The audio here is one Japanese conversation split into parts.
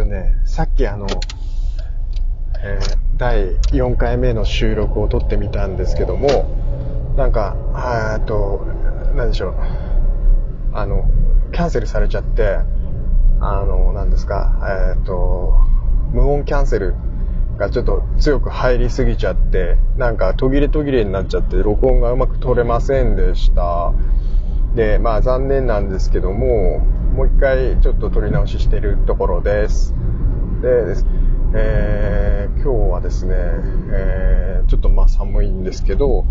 とね、さっきあの、えー第4回目の収録を撮ってみたんですけども、なんか、あーっと、何でしょう、あの、キャンセルされちゃって、あの、何ですか、えっと、無音キャンセルがちょっと強く入りすぎちゃって、なんか途切れ途切れになっちゃって、録音がうまく取れませんでした。で、まあ残念なんですけども、もう一回ちょっと撮り直ししてるところです。で、えー今日はですね、えーちょっとまあ寒いんですけど、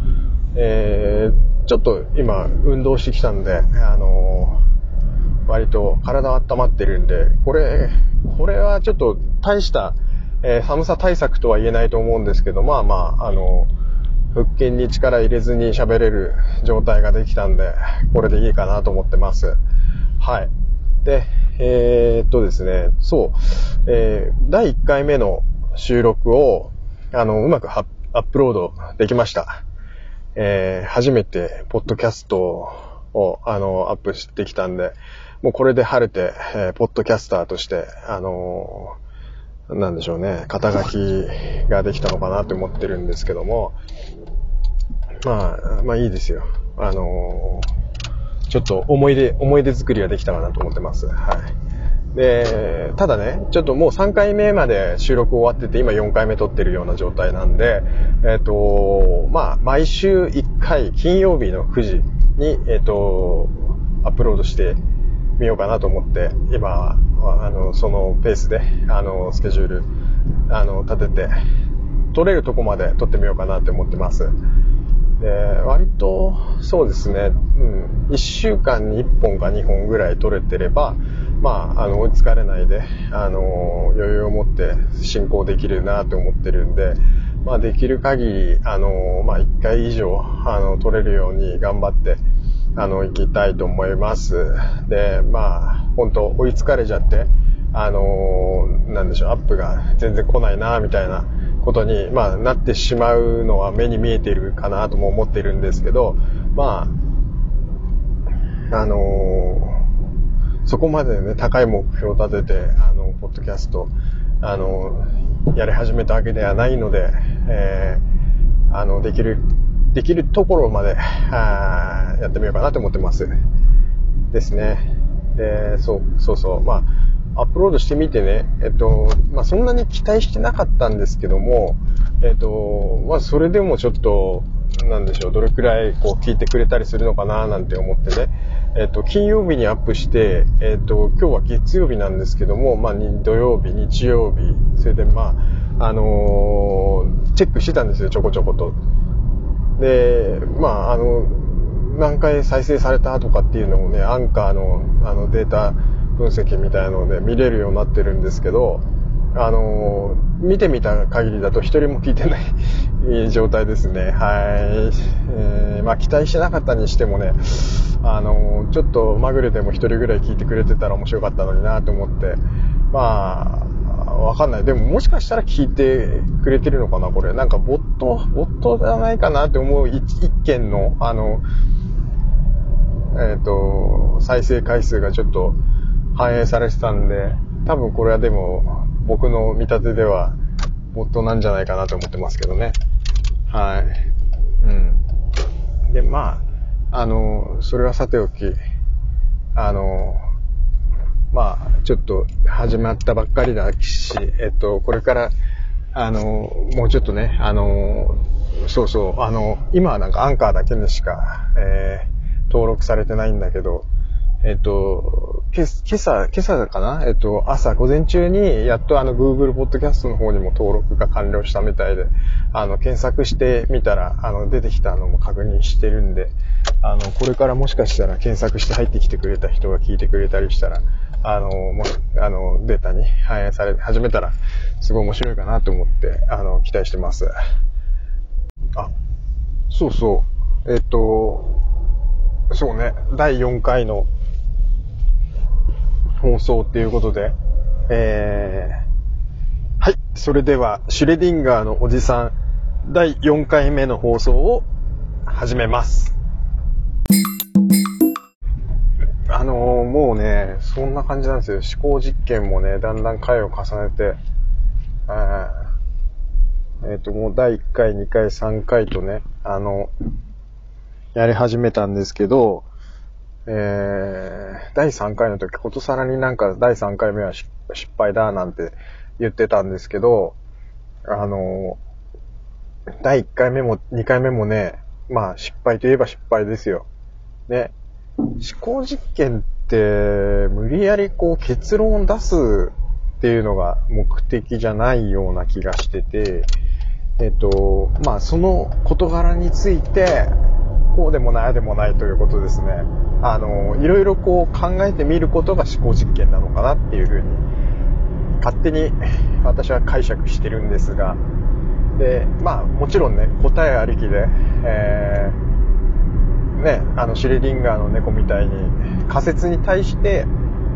えーちょっと今運動してきたんで、あの割と体温まってるんで、これ、これはちょっと大した、え寒さ対策とは言えないと思うんですけど、まあまあ、あの腹筋に力入れずに喋れる状態ができたんで、これでいいかなと思ってます。はい。で、えーっとですね、そう、えー第1回目の収録を、あの、うまくアップロードできました。えー初めて、ポッドキャストを、あの、アップしてきたんで、もうこれで晴れて、えーポッドキャスターとして、あのーなんでしょうね、肩書きができたのかなと思ってるんですけども、まあ、まあいいですよ。あのーちょっと思い出、思い出作りができたかなと思ってます。はい。で、ただね、ちょっともう3回目まで収録終わってて、今4回目撮ってるような状態なんで、えっ、と、まあ、毎週1回、金曜日の9時に、えっ、と、アップロードしてみようかなと思って、今、あの、そのペースで、あの、スケジュール、あの、立てて、撮れるとこまで撮ってみようかなって思ってます。で、割と、そうですね、うん、1週間に1本か2本ぐらい撮れてれば、まあ、あの、追いつかれないで、あの、余裕を持って進行できるなと思ってるんで、まあ、できる限り、あの、まあ、1回以上、あの、撮れるように頑張って、あの、行きたいと思います。で、まあ、本当追いつかれちゃって、あの、なんでしょう、アップが全然来ないな、みたいなことに、まあ、なってしまうのは目に見えているかなとも思っているんですけど、まあ、あのそこまでね、高い目標を立てて、あの、ポッドキャスト、あの、やり始めたわけではないので、えーあの、できる、できるところまで、あやってみようかなと思ってます。ですね。で、そう、そうそう。まあ、アップロードしてみてね、えっと、まあ、そんなに期待してなかったんですけども、えっと、まあ、それでもちょっと、なんでしょう、どれくらいこう聞いてくれたりするのかななんて思ってね、えっと、金曜日にアップして、えっと、今日は月曜日なんですけども、まあ、土曜日、日曜日、それでまあ、あのーチェックしてたんですよ、ちょこちょこと。で、まあ、あの、何回再生されたとかっていうのもね、アンカーのあのデータ分析みたいなので見れるようになってるんですけど、あの見てみた限りだと一人も聞いてない状態ですね。はい。えーまあ期待してなかったにしてもね、あのちょっとまぐれでも一人ぐらい聞いてくれてたら面白かったのになと思って、まあ、わかんない。でももしかしたら聞いてくれてるのかなこれ。なんかボット、ボットじゃないかなって思う一一件の、あの、えっ、と、再生回数がちょっと反映されてたんで、多分これはでも僕の見立てではボットなんじゃないかなと思ってますけどね。はい。うん。で、まあ、あの、それはさておき、あの、まあ、ちょっと始まったばっかりだし、えっと、これから、あの、もうちょっとね、あの、そうそう、あの、今はなんかアンカーだけでしか、えー登録されてないんだけど、えっと、け今朝、今朝かな？えっと、朝、午前中に、やっとあの、Google Podcast の方にも登録が完了したみたいで、あの、検索してみたら、あの、出てきたのも確認してるんで、あの、これからもしかしたら検索して入ってきてくれた人が聞いてくれたりしたら、あの、も、あの、データに反映され始めたら、すごい面白いかなと思って、あの、期待してます。あ、そうそう。えっと、そうね、第4回の放送っていうことで、えー、はい、それでは、シュレディンガーのおじさん、第4回目の放送を始めます。あのーもうね、そんな感じなんですよ。思考実験もね、だんだん回を重ねて、えっ、ー、と、もう第1回、2回、3回とね、あの、やり始めたんですけど、えー、第3回の時、ことさらになんか第3回目は失敗だなんて言ってたんですけど、あの、第1回目も2回目もね、まあ失敗といえば失敗ですよ。ね。思考実験って無理やりこう結論を出すっていうのが目的じゃないような気がしてて、えっと、まあその事柄について、こうでもない、あでもないということですね。あの、いろいろこう考えてみることが思考実験なのかなっていうふうに、勝手に私は解釈してるんですが、で、まあもちろんね、答えありきで、えー、ね、あのシュレディンガーの猫みたいに仮説に対して、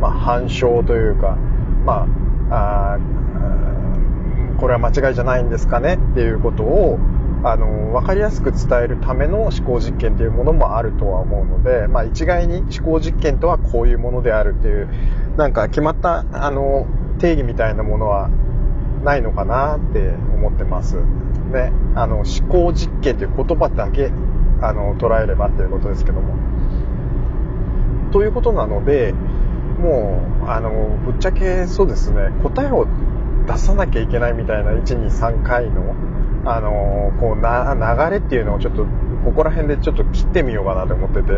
まあ反証というか、まあ、あこれは間違いじゃないんですかねっていうことを、あの、分かりやすく伝えるための思考実験っていうものもあるとは思うので、まあ一概に思考実験とはこういうものであるっていう、なんか決まった、あの、定義みたいなものはないのかなって思ってます。ね、あの、思考実験という言葉だけ、あの、捉えればっていうことですけども。ということなので、もう、あの、ぶっちゃけそうですね、答えを出さなきゃいけないみたいな1、2、3回の、あの、こうな、流れっていうのをちょっと、ここら辺でちょっと切ってみようかなと思ってて、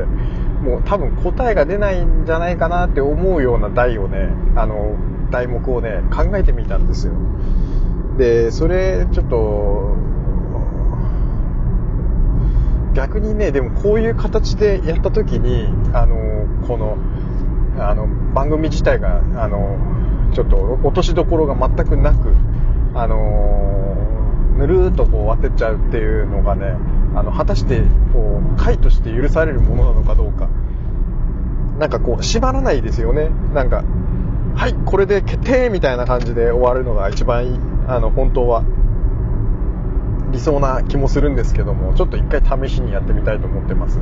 もう多分答えが出ないんじゃないかなって思うような題をね、あの、題目をね、考えてみたんですよ。で、それ、ちょっと、逆にね、でもこういう形でやった時に、あの、この、あの、番組自体が、あの、ちょっと落としどころが全くなく、あのぬるーっとこう終わってちゃうっていうのがね、あの、果たして、こう、回として許されるものなのかどうか。なんかこう、縛らないですよね。なんか、はい、これで決定みたいな感じで終わるのが一番いい、あの、本当は理想な気もするんですけども、ちょっと一回試しにやってみたいと思ってます。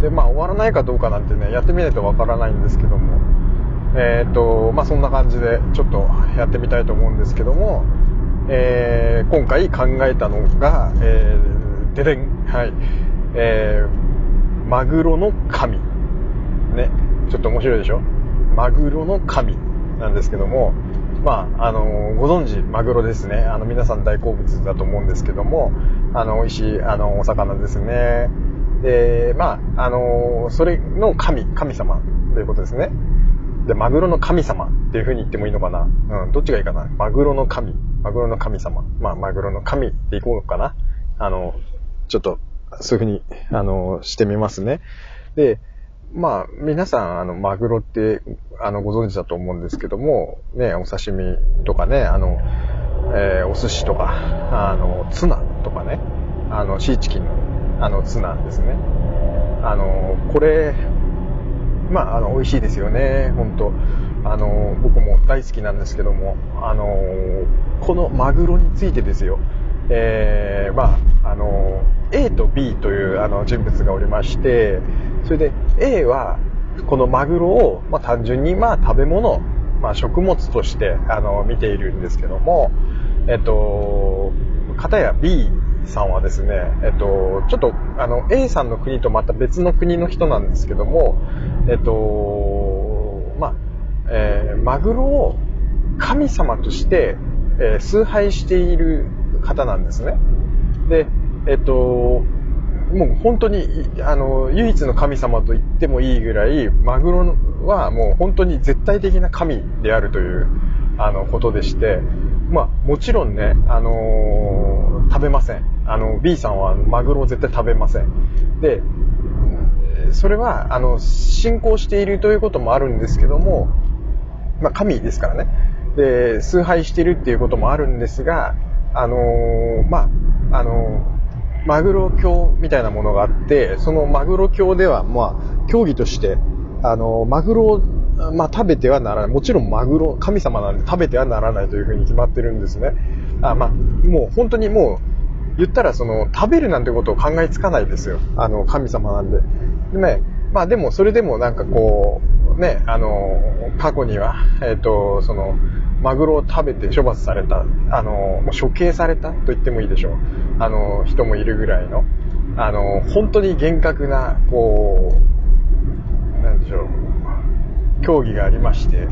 で、まあ終わらないかどうかなんてね、やってみないとわからないんですけども、えっ、と、まあそんな感じでちょっとやってみたいと思うんですけども、えー、今回考えたのが、えー、ででん、はい、えー、マグロの神。ね、ちょっと面白いでしょ？マグロの神なんですけども、まあ、あの、ご存知、マグロですね。あの、皆さん大好物だと思うんですけども、あの、美味しい、あの、お魚ですね。で、まあ、あの、それの神、神様ということですね。で、マグロの神様っていう風に言ってもいいのかな？うん、どっちがいいかな？マグロの神、マグロの神様。まあ、マグロの神っていこうかな？あの、ちょっと、そういう風に、あの、してみますね。で、まあ、皆さん、あの、マグロって、あの、ご存知だと思うんですけども、ね、お刺身とかね、あの、えー、お寿司とか、あの、ツナとかね、あの、シーチキンの、あの、ツナですね。あの、これ、まあ、あの、美味しいですよね、本当。あの、僕も大好きなんですけども、あの、このマグロについてですよ、えー、まあ、あの、A と B というあの人物がおりまして、それで A はこのマグロを、まあ、単純にまあ食べ物、まあ、食物としてあの見ているんですけども、えっと、片や B さんはですね、えっと、ちょっとあの A さんの国とまた別の国の人なんですけども、えっと、ま、えー、マグロを神様として、えー、崇拝している方なんですね。で、えっと、もう本当に、あの、唯一の神様と言ってもいいぐらい、マグロはもう本当に絶対的な神であるという、あの、ことでして、まあ、もちろんね、あのー、食べません。あの、B さんはマグロを絶対食べません。で、それは、あの、信仰しているということもあるんですけども、まあ、神ですからね。で、崇拝しているっていうこともあるんですが、あのー、まあ、あのーマグロ教みたいなものがあって、そのマグロ教では、まあ、競技として、あの、マグロを、まあ、食べてはならない。もちろんマグロ、神様なんで食べてはならないというふうに決まってるんですね。あまあ、もう本当にもう、言ったらその、食べるなんてことを考えつかないですよ。あの、神様なんで。でね、まあでもそれでもなんかこう、ね、あの、過去には、えっ、と、その、マグロを食べて処罰された、あの、処刑されたと言ってもいいでしょう。あの、人もいるぐらいの、あの、本当に厳格な、こう、なんでしょう、競技がありまして、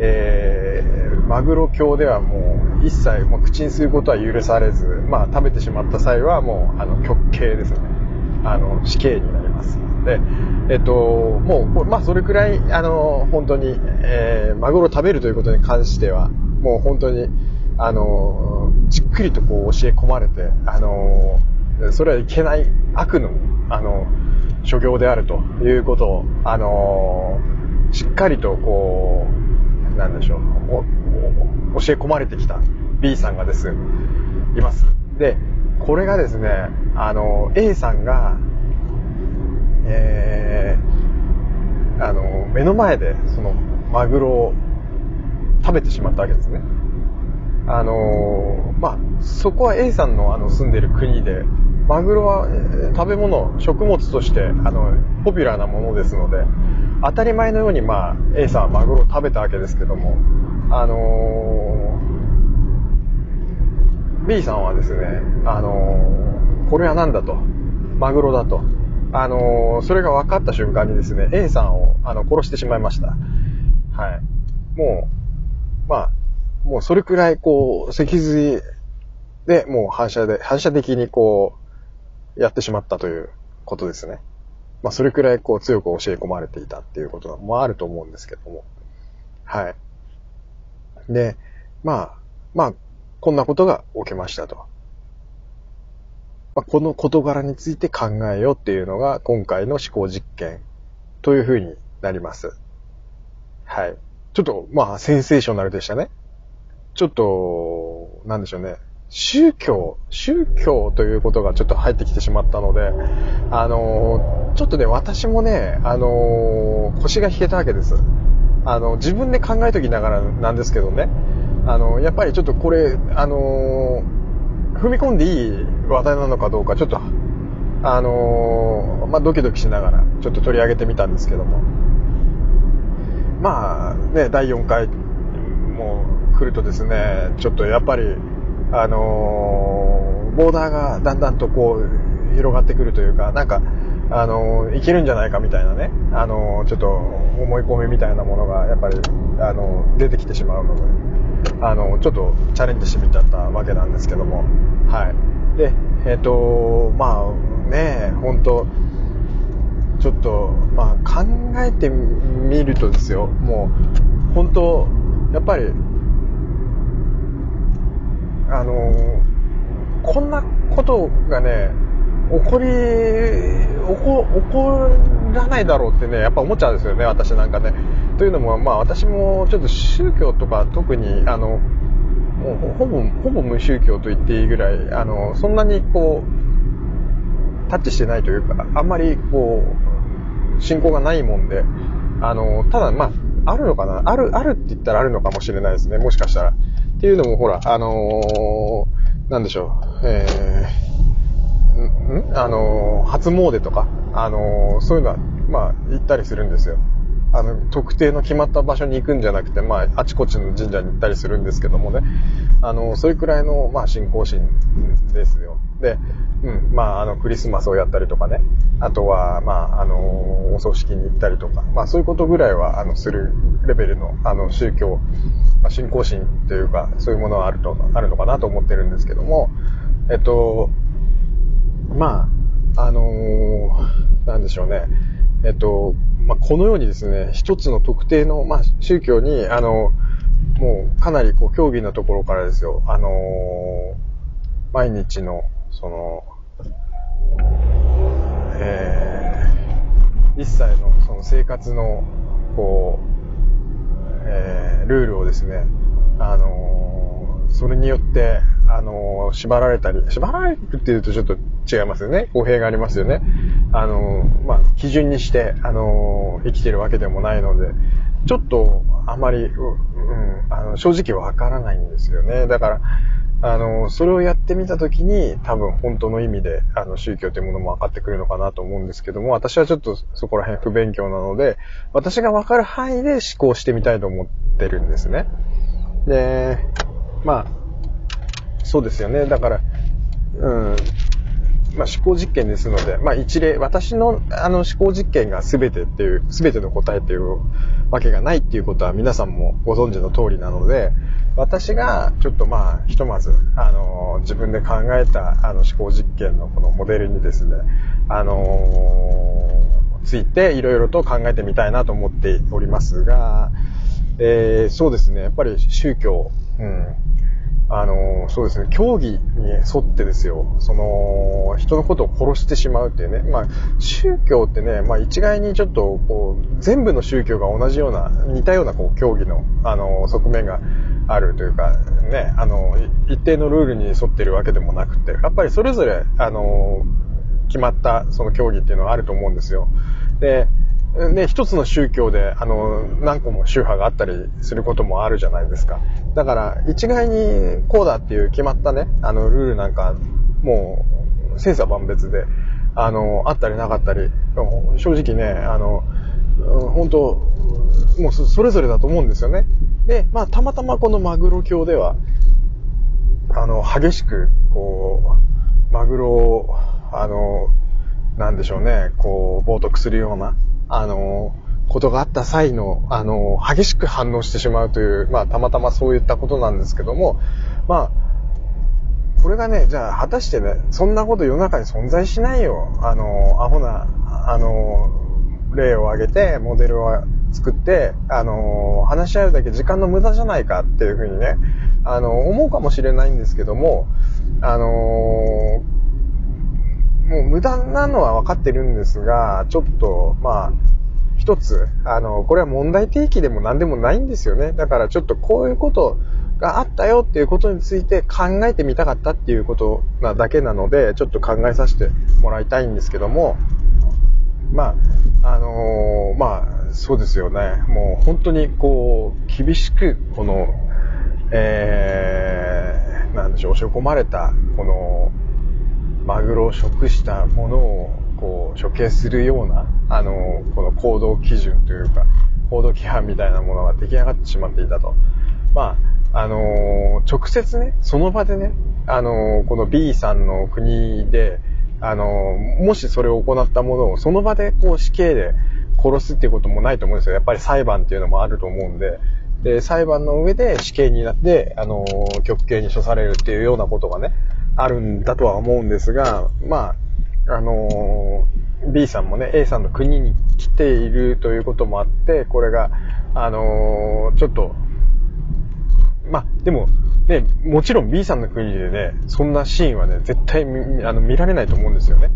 えー、マグロ卿ではもう一切もう口にすることは許されず、まあ食べてしまった際はもうあの極刑ですね。あの死刑になります。で、えっと、もう、まあそれくらい、あの、本当に、えー、マグロを食べるということに関しては、もう本当に、あの、じっくりとこう教え込まれて、あの、それはいけない悪の、あの、所業であるということを、あの、しっかりとこう、なんでしょう、教え込まれてきた B さんがです、います。で、これがですね、あの、A さんが、えー、あの、目の前で、その、マグロを食べてしまったわけですね。あのまあ、そこは A さんのあの住んでる国で、マグロは、食べ物、食物として、あの、ポピュラーなものですので、当たり前のように、まあ、A さんはマグロを食べたわけですけども、あのー、B さんはですね、あのー、これは何だと、マグロだと、あのー、それが分かった瞬間にですね、A さんをあの殺してしまいました。はい。もう、まあ、もうそれくらい、こう、脊髄でもう反射で、反射的にこう、やってしまったということですね。まあ、それくらいこう強く教え込まれていたっていうこともあると思うんですけども。はい。で、まあ、まあ、こんなことが起きましたと。まあ、この事柄について考えようっていうのが今回の思考実験というふうになります。はい。ちょっと、まあ、センセーショナルでしたね。ちょっと、なんでしょうね。宗教、宗教ということがちょっと入ってきてしまったので、あのー、ちょっとね、私もね、あのー、腰が引けたわけです。あの、自分で考えときながらなんですけどね、あの、やっぱりちょっとこれ、あの、踏み込んでいい話題なのかどうか、ちょっと、あのまあ、ドキドキしながら、ちょっと取り上げてみたんですけども。まあ、ね、第4回も来るとですね、ちょっとやっぱり、あのー、ボーダーがだんだんとこう、広がってくるというか、なんか、あのー、いけるんじゃないかみたいなね、あのー、ちょっと思い込みみたいなものが、やっぱり、あの出てきてしまうので、あのちょっとチャレンジしてみちゃったわけなんですけども、はい。で、えっ、と、まあ、ね、本当ちょっと、まあ、考えてみるとですよ、もう、本当やっぱり、あのこんなことがね、起こり、起こ、起こらないだろうってね、やっぱ思っちゃうんですよね、私なんかね。というのも、まあ私もちょっと宗教とか特に、あの、もうほぼ、ほぼ無宗教と言っていいぐらい、あの、そんなにこう、タッチしてないというか、あんまりこう、信仰がないもんで、あの、ただまあ、あるのかなある、あるって言ったらあるのかもしれないですね、もしかしたら。っていうのもほら、あのー、なんでしょう、えー、んあのー、初詣とか、あの、そういうのは、まあ、行ったりするんですよ。あの、特定の決まった場所に行くんじゃなくて、まあ、あちこちの神社に行ったりするんですけどもね。あの、それくらいの、まあ、信仰心ですよ。で、うん、まあ、あの、クリスマスをやったりとかね。あとは、まあ、あの、お葬式に行ったりとか、まあ、そういうことぐらいは、あの、するレベルの、あの、宗教、まあ、信仰心というか、そういうものはあると、あるのかなと思ってるんですけども、えっと、まあ、あのー、なんでしょうね。えっと、まあ、このようにですね、一つの特定の、まあ、宗教に、あの、もうかなりこう、競技なところからですよ、あのー、毎日の、その、えー、一切のその生活の、こう、えー、ルールをですね、あのー、それによって、あのー、縛られたり、縛られるっていうとちょっと違いますよね。語弊がありますよね。あのまあ、基準にして、あの生きてるわけでもないので、ちょっと、あまり、う、うん、あの、正直わからないんですよね。だから、あの、それをやってみたときに、多分本当の意味で、あの、宗教というものも分かってくるのかなと思うんですけども、私はちょっとそこら辺不勉強なので、私が分かる範囲で思考してみたいと思ってるんですね。で、まあ、そうですよね。だから、うん、まあ、思考実験ですので、まあ、一例、私のあの思考実験が全てっていう、全ての答えっていうわけがないっていうことは皆さんもご存知の通りなので、私がちょっとまあ、ひとまず、あの、自分で考えたあの思考実験のこのモデルにですね、あのついていろいろと考えてみたいなと思っておりますが、えー、そうですね、やっぱり宗教、うん、あの、そうですね、競技に沿ってですよ、その、人のことを殺してしまうっていうね、まあ、宗教ってね、まあ、一概にちょっと、こう、全部の宗教が同じような、似たような、こう、競技の、あの、側面があるというか、ね、あの、一定のルールに沿ってるわけでもなくて、やっぱりそれぞれ、あの、決まった、その競技っていうのはあると思うんですよ。で、ね、一つの宗教で、あの、何個も宗派があったりすることもあるじゃないですか。だから、一概にこうだっていう決まったね、あの、ルールなんか、もう、千差万別で、あの、あったりなかったり、正直ね、あの、本当もうそれぞれだと思うんですよね。で、まあ、たまたまこのマグロ教では、あの、激しく、こう、マグロを、あの、なんでしょうね、こう、冒涜するような、あの、ことがあった際の、あの、激しく反応してしまうという、まあ、たまたまそういったことなんですけども、まあ、これがね、じゃあ、果たしてね、そんなこと世の中に存在しないよ。あの、アホな、あの、例を挙げて、モデルを作って、あの、話し合うだけ時間の無駄じゃないかっていうふうにね、あの、思うかもしれないんですけども、あの、もう無駄なのは分かってるんですが、ちょっと、まあ、一つ、あの、これは問題提起でも何でもないんですよね。だからちょっとこういうことがあったよっていうことについて考えてみたかったっていうことなだけなので、ちょっと考えさせてもらいたいんですけども、まあ、あのー、まあ、そうですよね。もう本当にこう、厳しく、この、えー、なんでしょう、押し込まれた、この、マグロを食したものをこう処刑するような、あの、この行動基準というか、行動規範みたいなものが出来上がってしまっていたと。まあ、あの直接ね、その場でね、あのこの B さんの国で、あのもしそれを行ったものをその場でこう死刑で殺すっていうこともないと思うんですよ。やっぱり裁判っていうのもあると思うんで、で、裁判の上で死刑になって、あの極刑に処されるっていうようなことがね、あるんだとは思うんですが、まあ、あのー、B さんもね、A さんの国に来ているということもあって、これが、あのー、ちょっと、まあ、でも、ね、もちろん B さんの国でね、そんなシーンはね、絶対あの見られないと思うんですよね。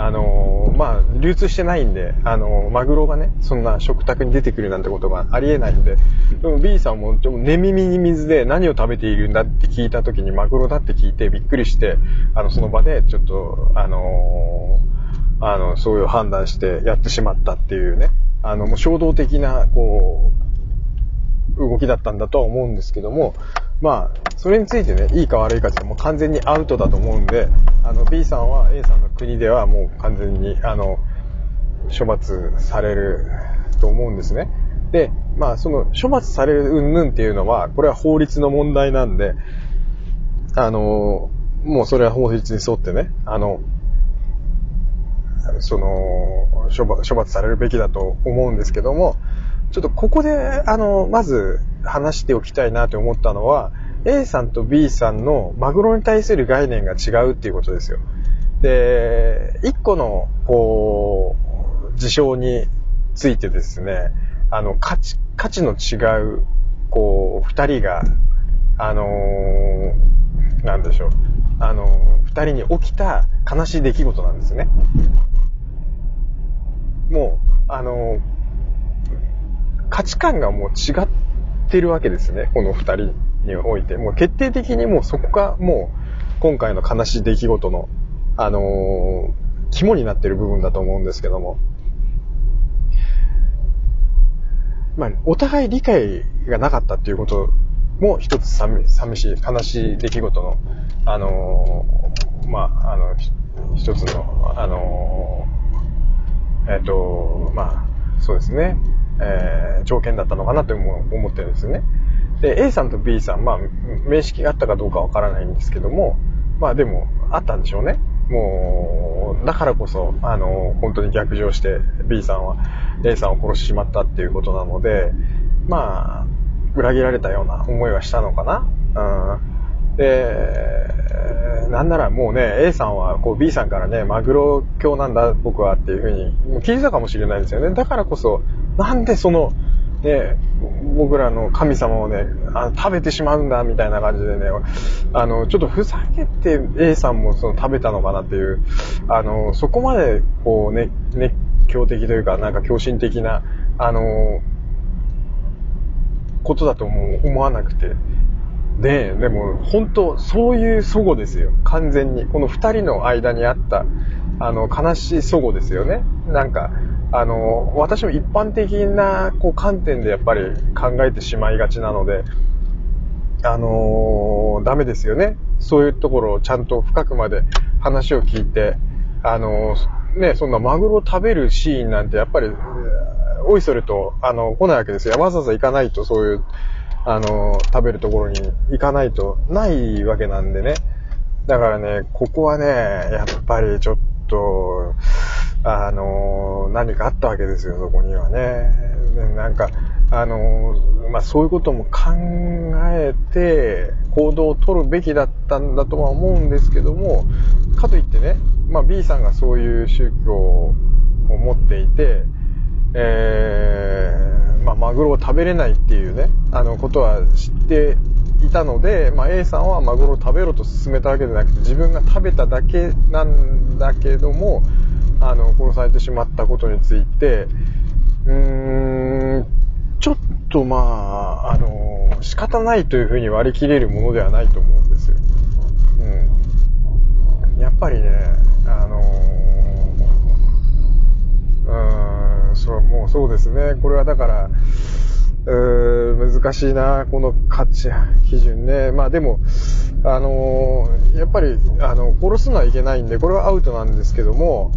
あのまあ、流通してないんで、あのマグロがね、そんな食卓に出てくるなんてことがありえないんで、でも B さんも、寝耳に水で何を食べているんだって聞いた時にマグロだって聞いてびっくりして、あの、その場でちょっと、あのあの、そういう判断してやってしまったっていうね、あの、もう衝動的な、こう、動きだったんだとは思うんですけども、まあ、それについてね、いいか悪いかってもう完全にアウトだと思うんで、あの、B さんは A さんの国ではもう完全に、あの、処罰されると思うんですね。で、まあ、その、処罰される云々っていうのは、これは法律の問題なんで、あの、もうそれは法律に沿ってね、あの、その、処罰されるべきだと思うんですけども、ちょっとここで、あの、まず話しておきたいなと思ったのは、A さんと B さんのマグロに対する概念が違うっていうことですよ。で、一個の、こう、事象についてですね、あの、価値、価値の違う、こう、二人が、あのー、なんでしょう、あのー、二人に起きた悲しい出来事なんですね。もう、あのー、価値観がもう違ってるわけですね、この二人において。もう決定的にもうそこがもう、今回の悲しい出来事の、あの肝になってる部分だと思うんですけども。まあ、お互い理解がなかったっていうことも一つ寂寂しい、悲しい出来事の、あのー、まあ、あの、一つの、あのー、えっ、と、まあ、そうですね、えー、条件だったのかなと思ってるんですよね。で、A さんと B さん、まあ、面識があったかどうかわからないんですけども、まあでも、あったんでしょうね。もう、だからこそ、あの、本当に逆上して B さんは A さんを殺してしまったっていうことなので、まあ、裏切られたような思いはしたのかな。うん。で、なんならもうね、A さんはこう B さんからね、マグロ教なんだ僕はっていうふうに聞いてたかもしれないですよね。だからこそ、なんでその、ね、僕らの神様をね、あ食べてしまうんだみたいな感じでね、あの、ちょっとふざけて A さんもその食べたのかなっていう、あの、そこまでこうね、熱狂的というか、なんか狂信的な、あの、ことだとも思わなくて。で、でも本当そういう祖母ですよ。完全に。この二人の間にあった、あの、悲しい祖母ですよね。なんか、あの、私も一般的なこう観点でやっぱり考えてしまいがちなので、あのー、ダメですよね。そういうところをちゃんと深くまで話を聞いて、あのー、ね、そんなマグロを食べるシーンなんてやっぱり、おいそれと、あの、来ないわけですよ。わざわざ行かないとそういう、あのー、食べるところに行かないとないわけなんでね。だからね、ここはね、やっぱりちょっと、あの、何かあったわけですよ、そこにはね。なんか、あの、まあ、そういうことも考えて行動を取るべきだったんだとは思うんですけども、かといってね、まあ、B さんがそういう宗教を持っていて、えー、まあ、マグロを食べれないっていうね、あのことは知っていたので、まあ、A さんはマグロを食べろと勧めたわけじゃなくて、自分が食べただけなんだけども、あの、殺されてしまったことについて、うーん、ちょっとまあ、あの、仕方ないというふうに割り切れるものではないと思うんですよ。うん。やっぱりね、あのうーん、そう、もうそうですね。これはだから、うー難しいな、この価値、基準ね。まあでも、あのー、やっぱり、あの、殺すのはいけないんで、これはアウトなんですけども、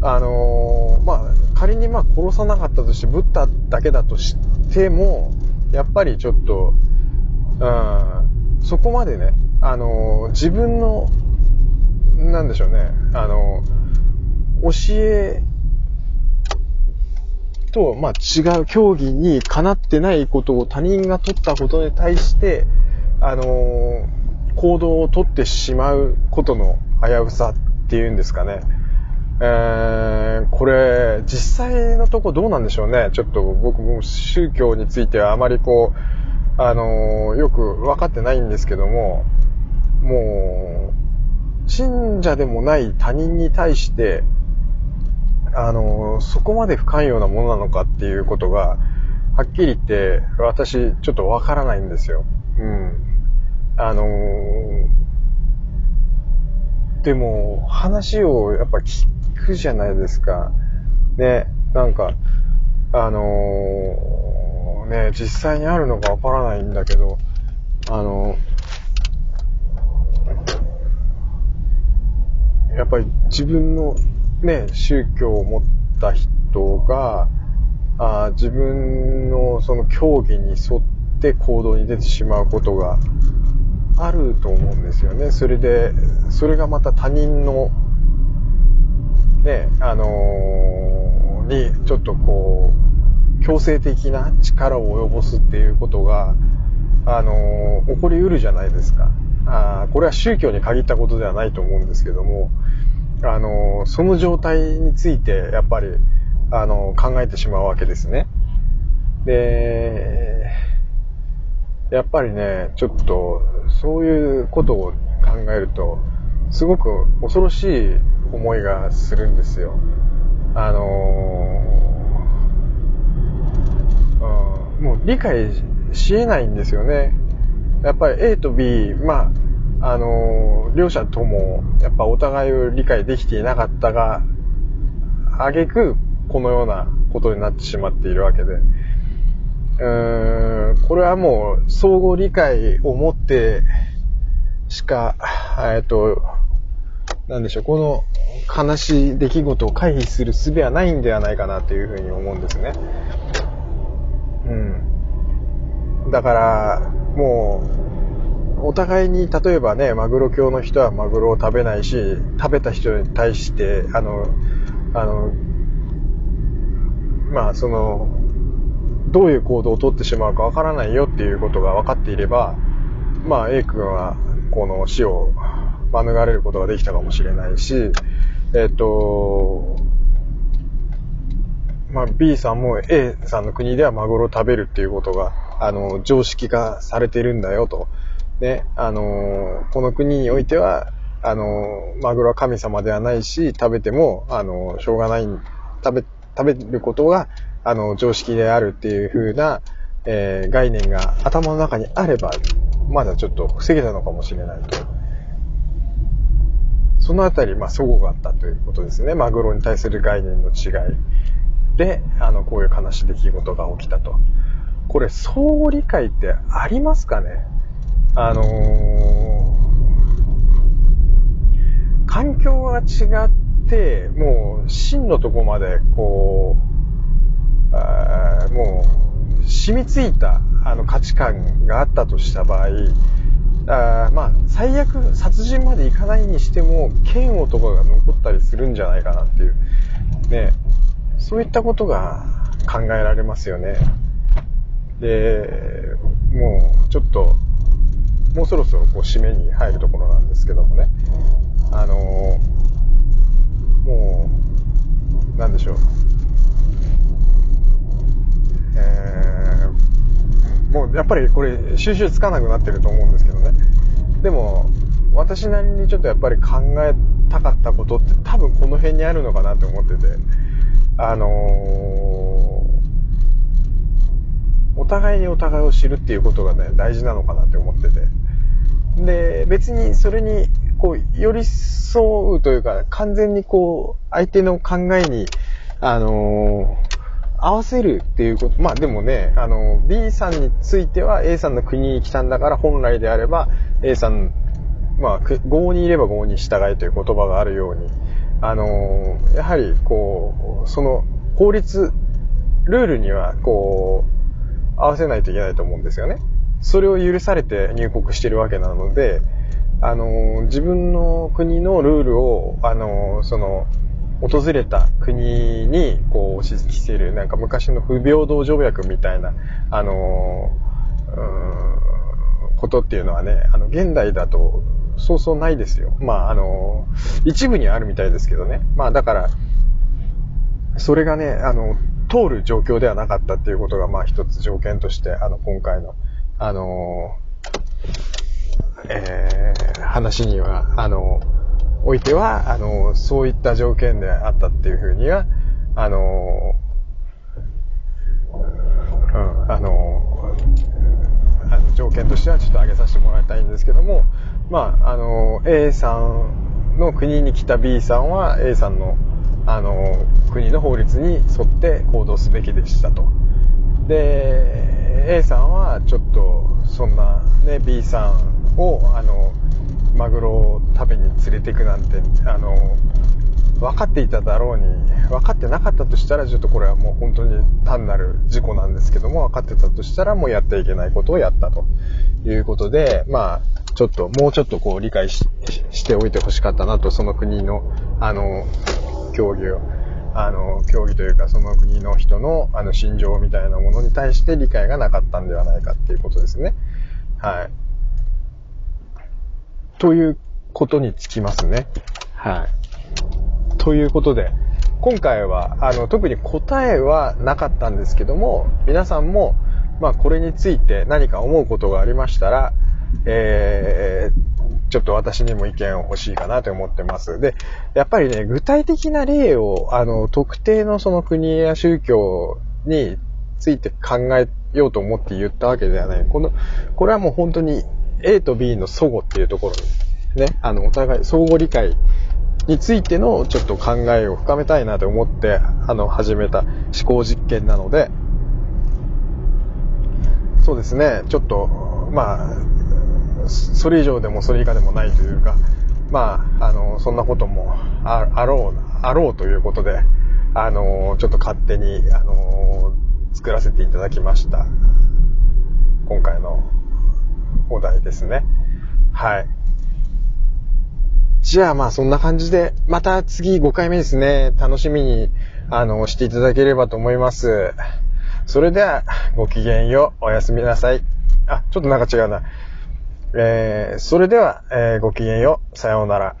あのー、まあ、仮にまあ殺さなかったとして、ぶっただけだとしても、やっぱりちょっと、うん、そこまでね、あのー、自分の、なんでしょうね、あのー、教えと、まあ、違う競技にかなってないことを他人が取ったことに対して、あの行動をとってしまうことの危うさっていうんですかね。えー、これ、実際のとこどうなんでしょうね。ちょっと僕も宗教についてはあまりこう、あのー、よく分かってないんですけども、もう、信者でもない他人に対して、あのー、そこまで不寛容なものなのかっていうことが、はっきり言って、私、ちょっとわからないんですよ。うん。あのでも、話をやっぱ聞くじゃないですか。ね、なんか、あのー、ね、実際にあるのかわからないんだけど、あのー、やっぱり自分のね、宗教を持った人が、あ自分のその教義に沿って行動に出てしまうことがあると思うんですよね。それで、それがまた他人のね、あのー、に、ちょっとこう、強制的な力を及ぼすっていうことが、あのー、起こりうるじゃないですか。あこれは宗教に限ったことではないと思うんですけども、あのー、その状態について、やっぱり、あの考えてしまうわけですね。で、やっぱりね、ちょっと、そういうことを考えると、すごく恐ろしい思いがするんですよ。あのー、うん、もう理解し得ないんですよね。やっぱり A と B、まあ、あのー、両者とも、やっぱお互いを理解できていなかったが、あげく、このようなことになってしまっているわけで。うーん、これはもう相互理解を持ってしか、えっと、なんでしょう、この悲しい出来事を回避する術はないんではないかなというふうに思うんですね。うん。だから、もう、お互いに、例えばね、マグロ教の人はマグロを食べないし、食べた人に対して、あの、あの、まあ、その、どういう行動をとってしまうかわからないよっていうことが分かっていれば、まあ、A 君は、この死を免れることができたかもしれないし、えっ、と、まあ、B さんも A さんの国ではマグロを食べるっていうことが、あの、常識化されてるんだよと。ね、あの、この国においては、あの、マグロは神様ではないし、食べても、あの、しょうがない、食べ、食べることが、あの、常識であるっていう風な、えー、概念が頭の中にあれば、まだちょっと防げたのかもしれないと。そのあたり、まあ、齟齬があったということですね。マグロに対する概念の違いで、あの、こういう悲しい出来事が起きたと。これ、相互理解ってありますかね？あのー、環境が違って、もう、真のとこまで、こう、あもう、染みついた、あの、価値観があったとした場合、あまあ、最悪殺人までいかないにしても、嫌悪とかが残ったりするんじゃないかなっていう。ね。そういったことが考えられますよね。で、もう、ちょっと、もうそろそろこう締めに入るところなんですけどもね。あのもう、なんでしょう。えーやっぱりこれ収集つかなくなってると思うんですけどね。でも、私なりにちょっとやっぱり考えたかったことって多分この辺にあるのかなって思ってて、あのー、お互いにお互いを知るっていうことがね、大事なのかなって思ってて。で、別にそれに、こう、寄り添うというか、完全にこう、相手の考えに、あのー合わせるっていうこと、まあでもね、あの、B さんについては A さんの国に来たんだから本来であれば A さん、まあ、合にいれば合に従いという言葉があるように、あの、やはりこう、その法律、ルールにはこう、合わせないといけないと思うんですよね。それを許されて入国してるわけなので、あの、自分の国のルールを、あの、その、訪れた国にこう押し付ける、なんか昔の不平等条約みたいな、あのー、ことっていうのはね、あの、現代だとそうそうないですよ。まあ、あのー、一部にはあるみたいですけどね。まあ、だから、それがね、あの、通る状況ではなかったっていうことが、まあ一つ条件として、あの、今回の、あのー、え、話には、あのーおいては、あの、そういった条件であったっていうふうには、あの、うん、あの、あの条件としてはちょっと挙げさせてもらいたいんですけども、まあ、あの、A さんの国に来た B さんは A さんの、あの、国の法律に沿って行動すべきでしたと。で、A さんはちょっと、そんなね、B さんを、あの、マグロを食べに連れてくなんて、あの、分かっていただろうに、分かってなかったとしたら、ちょっとこれはもう本当に単なる事故なんですけども、分かってたとしたら、もうやってはいけないことをやったということで、まあ、ちょっと、もうちょっとこう理解しておいてほしかったなと、その国の、あの、競技を、あの、競技というか、その国の人の、あの、心情みたいなものに対して理解がなかったんではないかっていうことですね。はい。ということにつきますね。はい。ということで、今回は、あの、特に答えはなかったんですけども、皆さんも、まあ、これについて何か思うことがありましたら、えー、ちょっと私にも意見を欲しいかなと思ってます。で、やっぱりね、具体的な例を、あの、特定のその国や宗教について考えようと思って言ったわけではない。この、これはもう本当に A と B の相互っていうところに、ね、あの、お互い相互理解についてのちょっと考えを深めたいなと思って、あの、始めた思考実験なので、そうですね、ちょっと、まあ、それ以上でもそれ以下でもないというか、まあ、あの、そんなこともああろう、あろうということで、あの、ちょっと勝手に、あの、作らせていただきました。今回のお題ですね。はい。じゃあまあそんな感じで、また次5回目ですね、楽しみに、あの、していただければと思います。それでは、ごきげんよう、おやすみなさい。あ、ちょっとなんか違うな。えー、それでは、えー、ごきげんよう、さようなら。